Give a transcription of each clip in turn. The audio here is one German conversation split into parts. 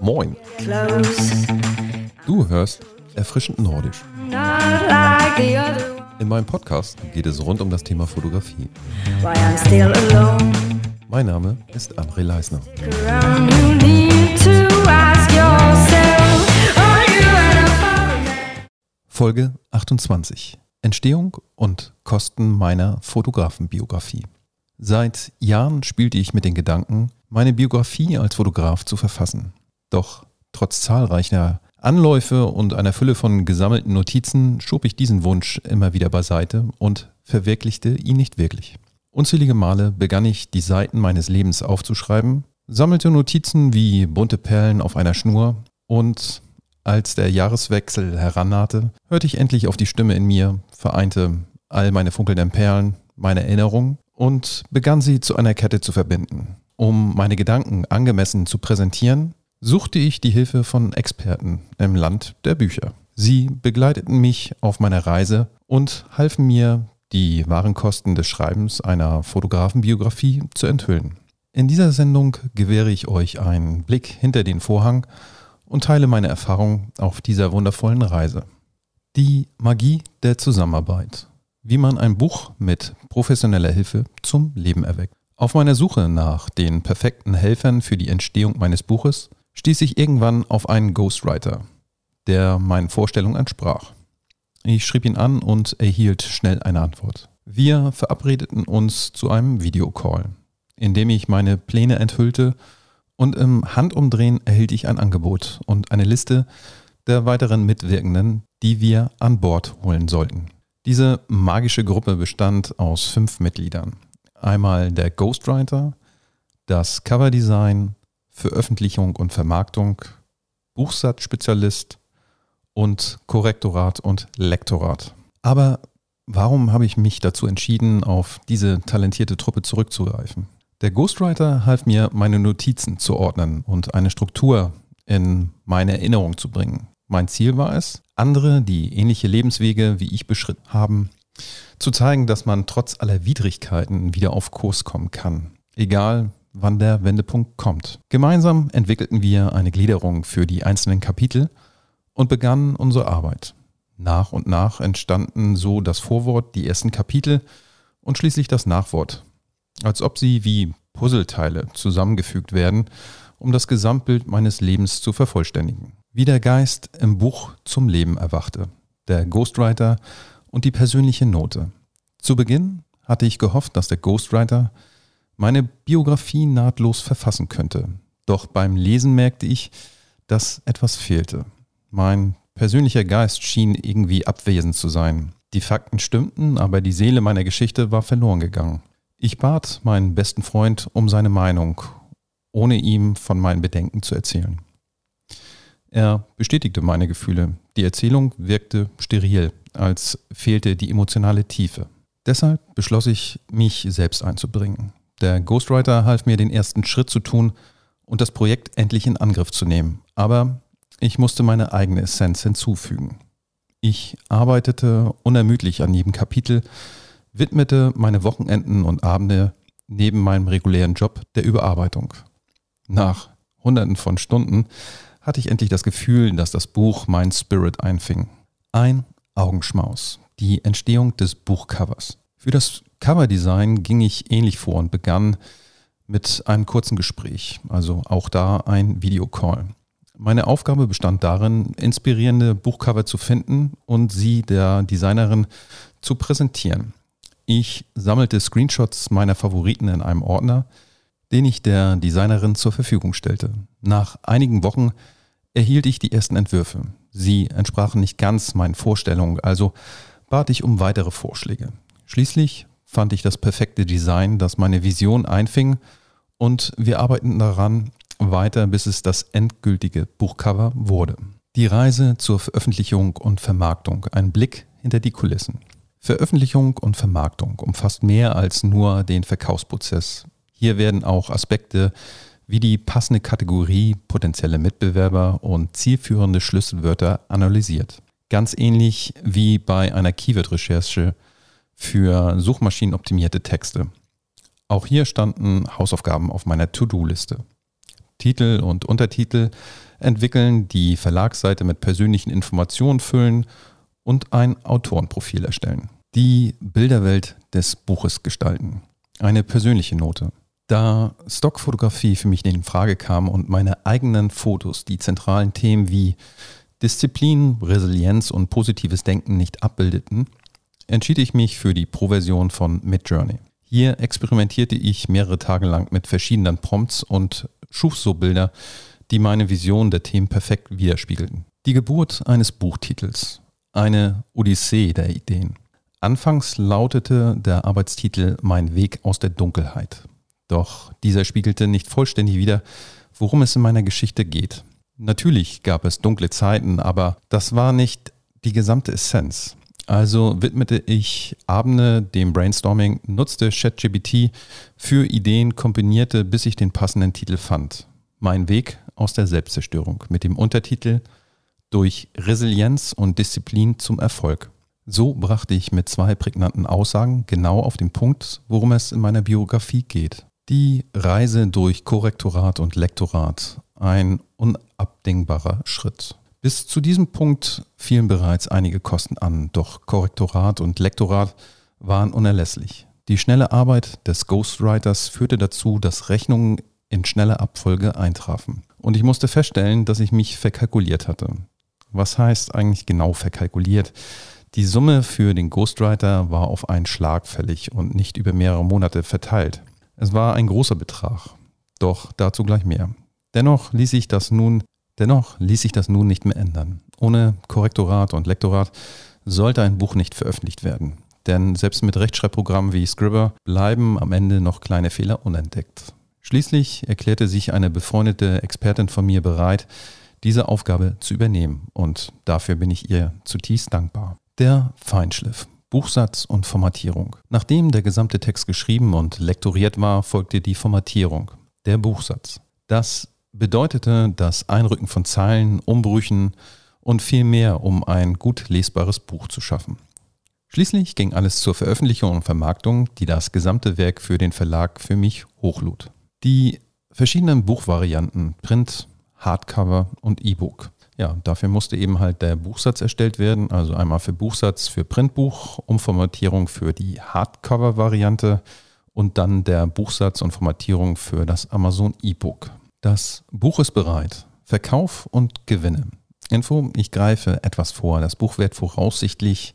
Moin, du hörst Erfrischend Nordisch. In meinem Podcast geht es rund um das Thema Fotografie. Mein Name ist André Leisner. Folge 28. Entstehung und Kosten meiner Fotografenbiografie. Seit Jahren spielte ich mit den Gedanken, meine Biografie als Fotograf zu verfassen. Doch trotz zahlreicher Anläufe und einer Fülle von gesammelten Notizen schob ich diesen Wunsch immer wieder beiseite und verwirklichte ihn nicht wirklich. Unzählige Male begann ich, die Seiten meines Lebens aufzuschreiben, sammelte Notizen wie bunte Perlen auf einer Schnur und als der Jahreswechsel herannahte, hörte ich endlich auf die Stimme in mir, vereinte all meine funkelnden Perlen, meine Erinnerungen und begann sie zu einer Kette zu verbinden. Um meine Gedanken angemessen zu präsentieren, suchte ich die Hilfe von Experten im Land der Bücher. Sie begleiteten mich auf meiner Reise und halfen mir, die wahren Kosten des Schreibens einer Fotografenbiografie zu enthüllen. In dieser Sendung gewähre ich euch einen Blick hinter den Vorhang und teile meine Erfahrung auf dieser wundervollen Reise. Die Magie der Zusammenarbeit. Wie man ein Buch mit professioneller Hilfe zum Leben erweckt. Auf meiner Suche nach den perfekten Helfern für die Entstehung meines Buches stieß ich irgendwann auf einen Ghostwriter, der meinen Vorstellungen entsprach. Ich schrieb ihn an und erhielt schnell eine Antwort. Wir verabredeten uns zu einem Videocall, in dem ich meine Pläne enthüllte und im Handumdrehen erhielt ich ein Angebot und eine Liste der weiteren Mitwirkenden, die wir an Bord holen sollten. Diese magische Gruppe bestand aus fünf Mitgliedern. Einmal der Ghostwriter, das Coverdesign, Veröffentlichung und Vermarktung, Buchsatzspezialist und Korrektorat und Lektorat. Aber warum habe ich mich dazu entschieden, auf diese talentierte Truppe zurückzugreifen? Der Ghostwriter half mir, meine Notizen zu ordnen und eine Struktur in meine Erinnerung zu bringen. Mein Ziel war es, andere, die ähnliche Lebenswege wie ich beschritten haben, zu zeigen, dass man trotz aller Widrigkeiten wieder auf Kurs kommen kann. Egal, wann der Wendepunkt kommt. Gemeinsam entwickelten wir eine Gliederung für die einzelnen Kapitel und begannen unsere Arbeit. Nach und nach entstanden so das Vorwort, die ersten Kapitel und schließlich das Nachwort, als ob sie wie Puzzleteile zusammengefügt werden, um das Gesamtbild meines Lebens zu vervollständigen. Wie der Geist im Buch zum Leben erwachte, der Ghostwriter und die persönliche Note. Zu Beginn hatte ich gehofft, dass der Ghostwriter meine Biografie nahtlos verfassen könnte. Doch beim Lesen merkte ich, dass etwas fehlte. Mein persönlicher Geist schien irgendwie abwesend zu sein. Die Fakten stimmten, aber die Seele meiner Geschichte war verloren gegangen. Ich bat meinen besten Freund um seine Meinung, ohne ihm von meinen Bedenken zu erzählen. Er bestätigte meine Gefühle. Die Erzählung wirkte steril, als fehlte die emotionale Tiefe. Deshalb beschloss ich, mich selbst einzubringen. Der Ghostwriter half mir den ersten Schritt zu tun und das Projekt endlich in Angriff zu nehmen. Aber ich musste meine eigene Essenz hinzufügen. Ich arbeitete unermüdlich an jedem Kapitel, widmete meine Wochenenden und Abende neben meinem regulären Job der Überarbeitung. Nach Hunderten von Stunden hatte ich endlich das Gefühl, dass das Buch mein Spirit einfing. Ein Augenschmaus, die Entstehung des Buchcovers. Für das Coverdesign ging ich ähnlich vor und begann mit einem kurzen Gespräch, also auch da ein Videocall. Meine Aufgabe bestand darin, inspirierende Buchcover zu finden und sie der Designerin zu präsentieren. Ich sammelte Screenshots meiner Favoriten in einem Ordner, den ich der Designerin zur Verfügung stellte. Nach einigen Wochen erhielt ich die ersten Entwürfe. Sie entsprachen nicht ganz meinen Vorstellungen, also bat ich um weitere Vorschläge. Schließlich fand ich das perfekte Design, das meine Vision einfing und wir arbeiteten daran weiter, bis es das endgültige Buchcover wurde. Die Reise zur Veröffentlichung und Vermarktung, ein Blick hinter die Kulissen. Veröffentlichung und Vermarktung umfasst mehr als nur den Verkaufsprozess. Hier werden auch Aspekte wie die passende Kategorie, potenzielle Mitbewerber und zielführende Schlüsselwörter analysiert. Ganz ähnlich wie bei einer Keyword-Recherche für suchmaschinenoptimierte Texte. Auch hier standen Hausaufgaben auf meiner To-Do-Liste. Titel und Untertitel entwickeln, die Verlagsseite mit persönlichen Informationen füllen und ein Autorenprofil erstellen. Die Bilderwelt des Buches gestalten. Eine persönliche Note. Da Stockfotografie für mich in Frage kam und meine eigenen Fotos die zentralen Themen wie Disziplin, Resilienz und positives Denken nicht abbildeten, entschied ich mich für die Pro-Version von Midjourney. Hier experimentierte ich mehrere Tage lang mit verschiedenen Prompts und schuf so Bilder, die meine Vision der Themen perfekt widerspiegelten. Die Geburt eines Buchtitels. Eine Odyssee der Ideen. Anfangs lautete der Arbeitstitel Mein Weg aus der Dunkelheit. Doch dieser spiegelte nicht vollständig wider, worum es in meiner Geschichte geht. Natürlich gab es dunkle Zeiten, aber das war nicht die gesamte Essenz. Also widmete ich Abende dem Brainstorming, nutzte ChatGPT für Ideen, kombinierte, bis ich den passenden Titel fand. Mein Weg aus der Selbstzerstörung mit dem Untertitel Durch Resilienz und Disziplin zum Erfolg. So brachte ich mit zwei prägnanten Aussagen genau auf den Punkt, worum es in meiner Biografie geht. Die Reise durch Korrektorat und Lektorat, ein unabdingbarer Schritt. Bis zu diesem Punkt fielen bereits einige Kosten an, doch Korrektorat und Lektorat waren unerlässlich. Die schnelle Arbeit des Ghostwriters führte dazu, dass Rechnungen in schneller Abfolge eintrafen. Und ich musste feststellen, dass ich mich verkalkuliert hatte. Was heißt eigentlich genau verkalkuliert? Die Summe für den Ghostwriter war auf einen Schlag fällig und nicht über mehrere Monate verteilt. Es war ein großer Betrag, doch dazu gleich mehr. Dennoch ließ sich das nun Dennoch ließ sich das nun nicht mehr ändern. Ohne Korrektorat und Lektorat sollte ein Buch nicht veröffentlicht werden. Denn selbst mit Rechtschreibprogrammen wie Scribber bleiben am Ende noch kleine Fehler unentdeckt. Schließlich erklärte sich eine befreundete Expertin von mir bereit, diese Aufgabe zu übernehmen und dafür bin ich ihr zutiefst dankbar. Der Feinschliff. Buchsatz und Formatierung. Nachdem der gesamte Text geschrieben und lektoriert war, folgte die Formatierung, der Buchsatz. Das bedeutete das Einrücken von Zeilen, Umbrüchen und viel mehr, um ein gut lesbares Buch zu schaffen. Schließlich ging alles zur Veröffentlichung und Vermarktung, die das gesamte Werk für den Verlag für mich hochlud. Die verschiedenen Buchvarianten, Print, Hardcover und E-Book. Ja, dafür musste eben halt der Buchsatz erstellt werden, also einmal für Buchsatz für Printbuch, Umformatierung für die Hardcover-Variante und dann der Buchsatz und Formatierung für das Amazon E-Book. Das Buch ist bereit. Verkauf und Gewinne. Info, ich greife etwas vor. Das Buch wird voraussichtlich,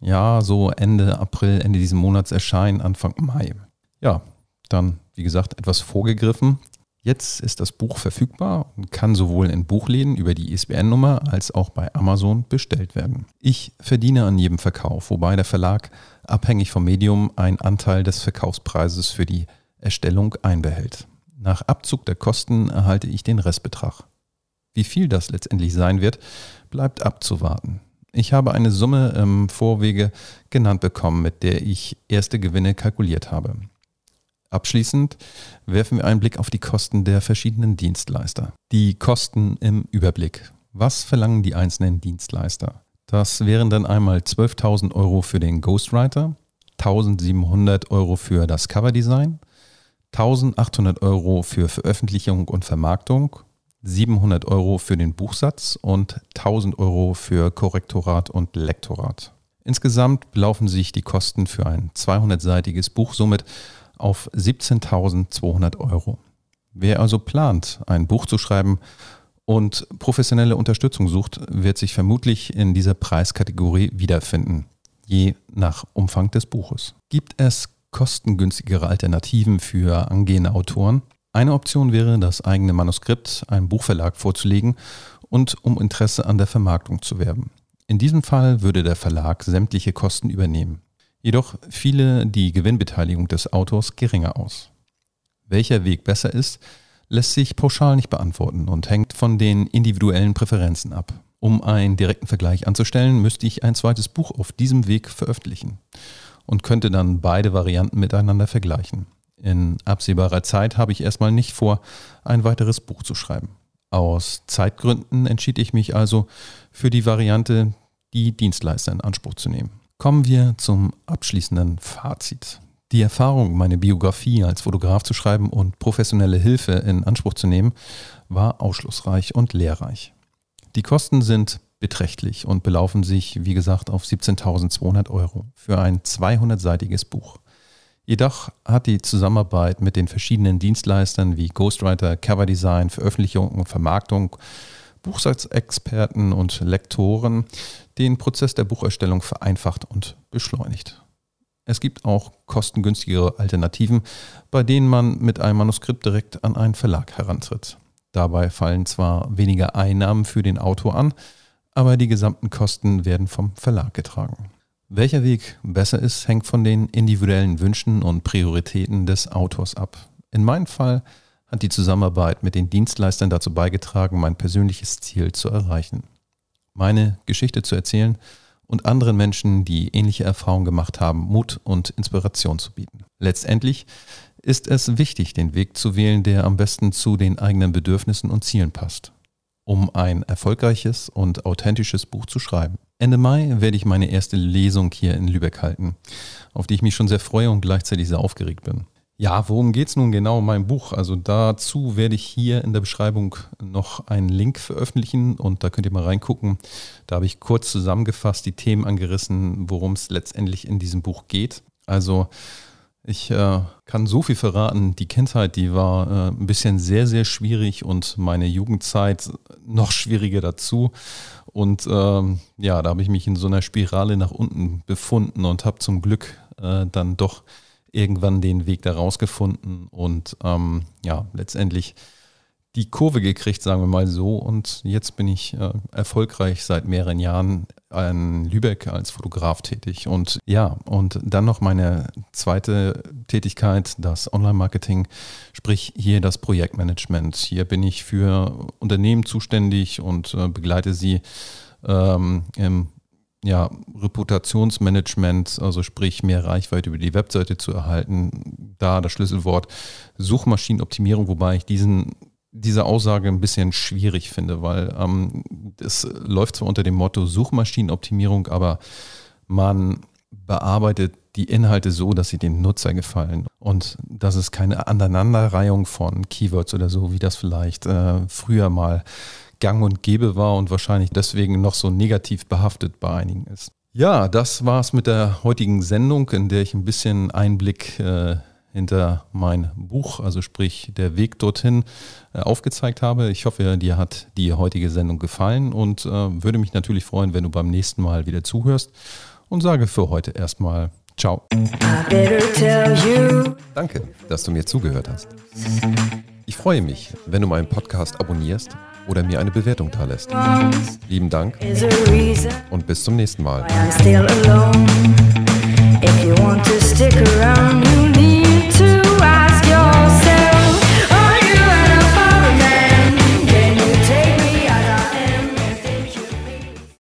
ja, so Ende April, Ende dieses Monats erscheinen, Anfang Mai. Ja, dann, wie gesagt, etwas vorgegriffen. Jetzt ist das Buch verfügbar und kann sowohl in Buchläden über die ISBN-Nummer als auch bei Amazon bestellt werden. Ich verdiene an jedem Verkauf, wobei der Verlag abhängig vom Medium einen Anteil des Verkaufspreises für die Erstellung einbehält. Nach Abzug der Kosten erhalte ich den Restbetrag. Wie viel das letztendlich sein wird, bleibt abzuwarten. Ich habe eine Summe im Vorwege genannt bekommen, mit der ich erste Gewinne kalkuliert habe. Abschließend werfen wir einen Blick auf die Kosten der verschiedenen Dienstleister. Die Kosten im Überblick. Was verlangen die einzelnen Dienstleister? Das wären dann einmal 12.000 Euro für den Ghostwriter, 1.700 Euro für das Coverdesign, 1800 Euro für Veröffentlichung und Vermarktung, 700 Euro für den Buchsatz und 1000 Euro für Korrektorat und Lektorat. Insgesamt belaufen sich die Kosten für ein 200-seitiges Buch somit auf 17.200 Euro. Wer also plant, ein Buch zu schreiben und professionelle Unterstützung sucht, wird sich vermutlich in dieser Preiskategorie wiederfinden, je nach Umfang des Buches. Gibt es kostengünstigere Alternativen für angehende Autoren. Eine Option wäre, das eigene Manuskript einem Buchverlag vorzulegen und um Interesse an der Vermarktung zu werben. In diesem Fall würde der Verlag sämtliche Kosten übernehmen. Jedoch fiele die Gewinnbeteiligung des Autors geringer aus. Welcher Weg besser ist, lässt sich pauschal nicht beantworten und hängt von den individuellen Präferenzen ab. Um einen direkten Vergleich anzustellen, müsste ich ein zweites Buch auf diesem Weg veröffentlichen und könnte dann beide Varianten miteinander vergleichen. In absehbarer Zeit habe ich erstmal nicht vor, ein weiteres Buch zu schreiben. Aus Zeitgründen entschied ich mich also für die Variante, die Dienstleister in Anspruch zu nehmen. Kommen wir zum abschließenden Fazit. Die Erfahrung, meine Biografie als Fotograf zu schreiben und professionelle Hilfe in Anspruch zu nehmen, war ausschlussreich und lehrreich. Die Kosten sind beträchtlich und belaufen sich, wie gesagt, auf 17.200 Euro für ein 200-seitiges Buch. Jedoch hat die Zusammenarbeit mit den verschiedenen Dienstleistern wie Ghostwriter, Coverdesign, Veröffentlichung und Vermarktung, Buchsatzexperten und Lektoren den Prozess der Bucherstellung vereinfacht und beschleunigt. Es gibt auch kostengünstigere Alternativen, bei denen man mit einem Manuskript direkt an einen Verlag herantritt. Dabei fallen zwar weniger Einnahmen für den Autor an, aber die gesamten Kosten werden vom Verlag getragen. Welcher Weg besser ist, hängt von den individuellen Wünschen und Prioritäten des Autors ab. In meinem Fall hat die Zusammenarbeit mit den Dienstleistern dazu beigetragen, mein persönliches Ziel zu erreichen. Meine Geschichte zu erzählen und anderen Menschen, die ähnliche Erfahrungen gemacht haben, Mut und Inspiration zu bieten. Letztendlich ist es wichtig, den Weg zu wählen, der am besten zu den eigenen Bedürfnissen und Zielen passt, um ein erfolgreiches und authentisches Buch zu schreiben. Ende Mai werde ich meine erste Lesung hier in Lübeck halten, auf die ich mich schon sehr freue und gleichzeitig sehr aufgeregt bin. Ja, worum geht es nun genau in meinem Buch? Also dazu werde ich hier in der Beschreibung noch einen Link veröffentlichen und da könnt ihr mal reingucken. Da habe ich kurz zusammengefasst die Themen angerissen, worum es letztendlich in diesem Buch geht. Also ich äh, kann so viel verraten, die Kindheit, die war äh, ein bisschen sehr, sehr schwierig und meine Jugendzeit noch schwieriger dazu. Und ähm, ja, da habe ich mich in so einer Spirale nach unten befunden und habe zum Glück äh, dann doch irgendwann den Weg da rausgefunden und ähm, ja, letztendlich die Kurve gekriegt, sagen wir mal so. Und jetzt bin ich äh, erfolgreich seit mehreren Jahren in Lübeck als Fotograf tätig. Und ja, und dann noch meine zweite Tätigkeit, das Online-Marketing, sprich hier das Projektmanagement. Hier bin ich für Unternehmen zuständig und äh, begleite sie ähm, im ja, Reputationsmanagement, also sprich mehr Reichweite über die Webseite zu erhalten. Da das Schlüsselwort Suchmaschinenoptimierung, wobei ich diesen, diese Aussage ein bisschen schwierig finde, weil ähm, es läuft zwar unter dem Motto Suchmaschinenoptimierung, aber man bearbeitet die Inhalte so, dass sie dem Nutzer gefallen und dass es keine Aneinanderreihung von Keywords oder so, wie das vielleicht äh, früher mal gang und gäbe war und wahrscheinlich deswegen noch so negativ behaftet bei einigen ist. Ja, das war's mit der heutigen Sendung, in der ich ein bisschen Einblick äh, hinter mein Buch, also sprich der Weg dorthin, äh, aufgezeigt habe. Ich hoffe, dir hat die heutige Sendung gefallen und äh, würde mich natürlich freuen, wenn du beim nächsten Mal wieder zuhörst und sage für heute erstmal Ciao. Danke, dass du mir zugehört hast. Ich freue mich, wenn du meinen Podcast abonnierst oder mir eine Bewertung da lässt. Lieben Dank und bis zum nächsten Mal.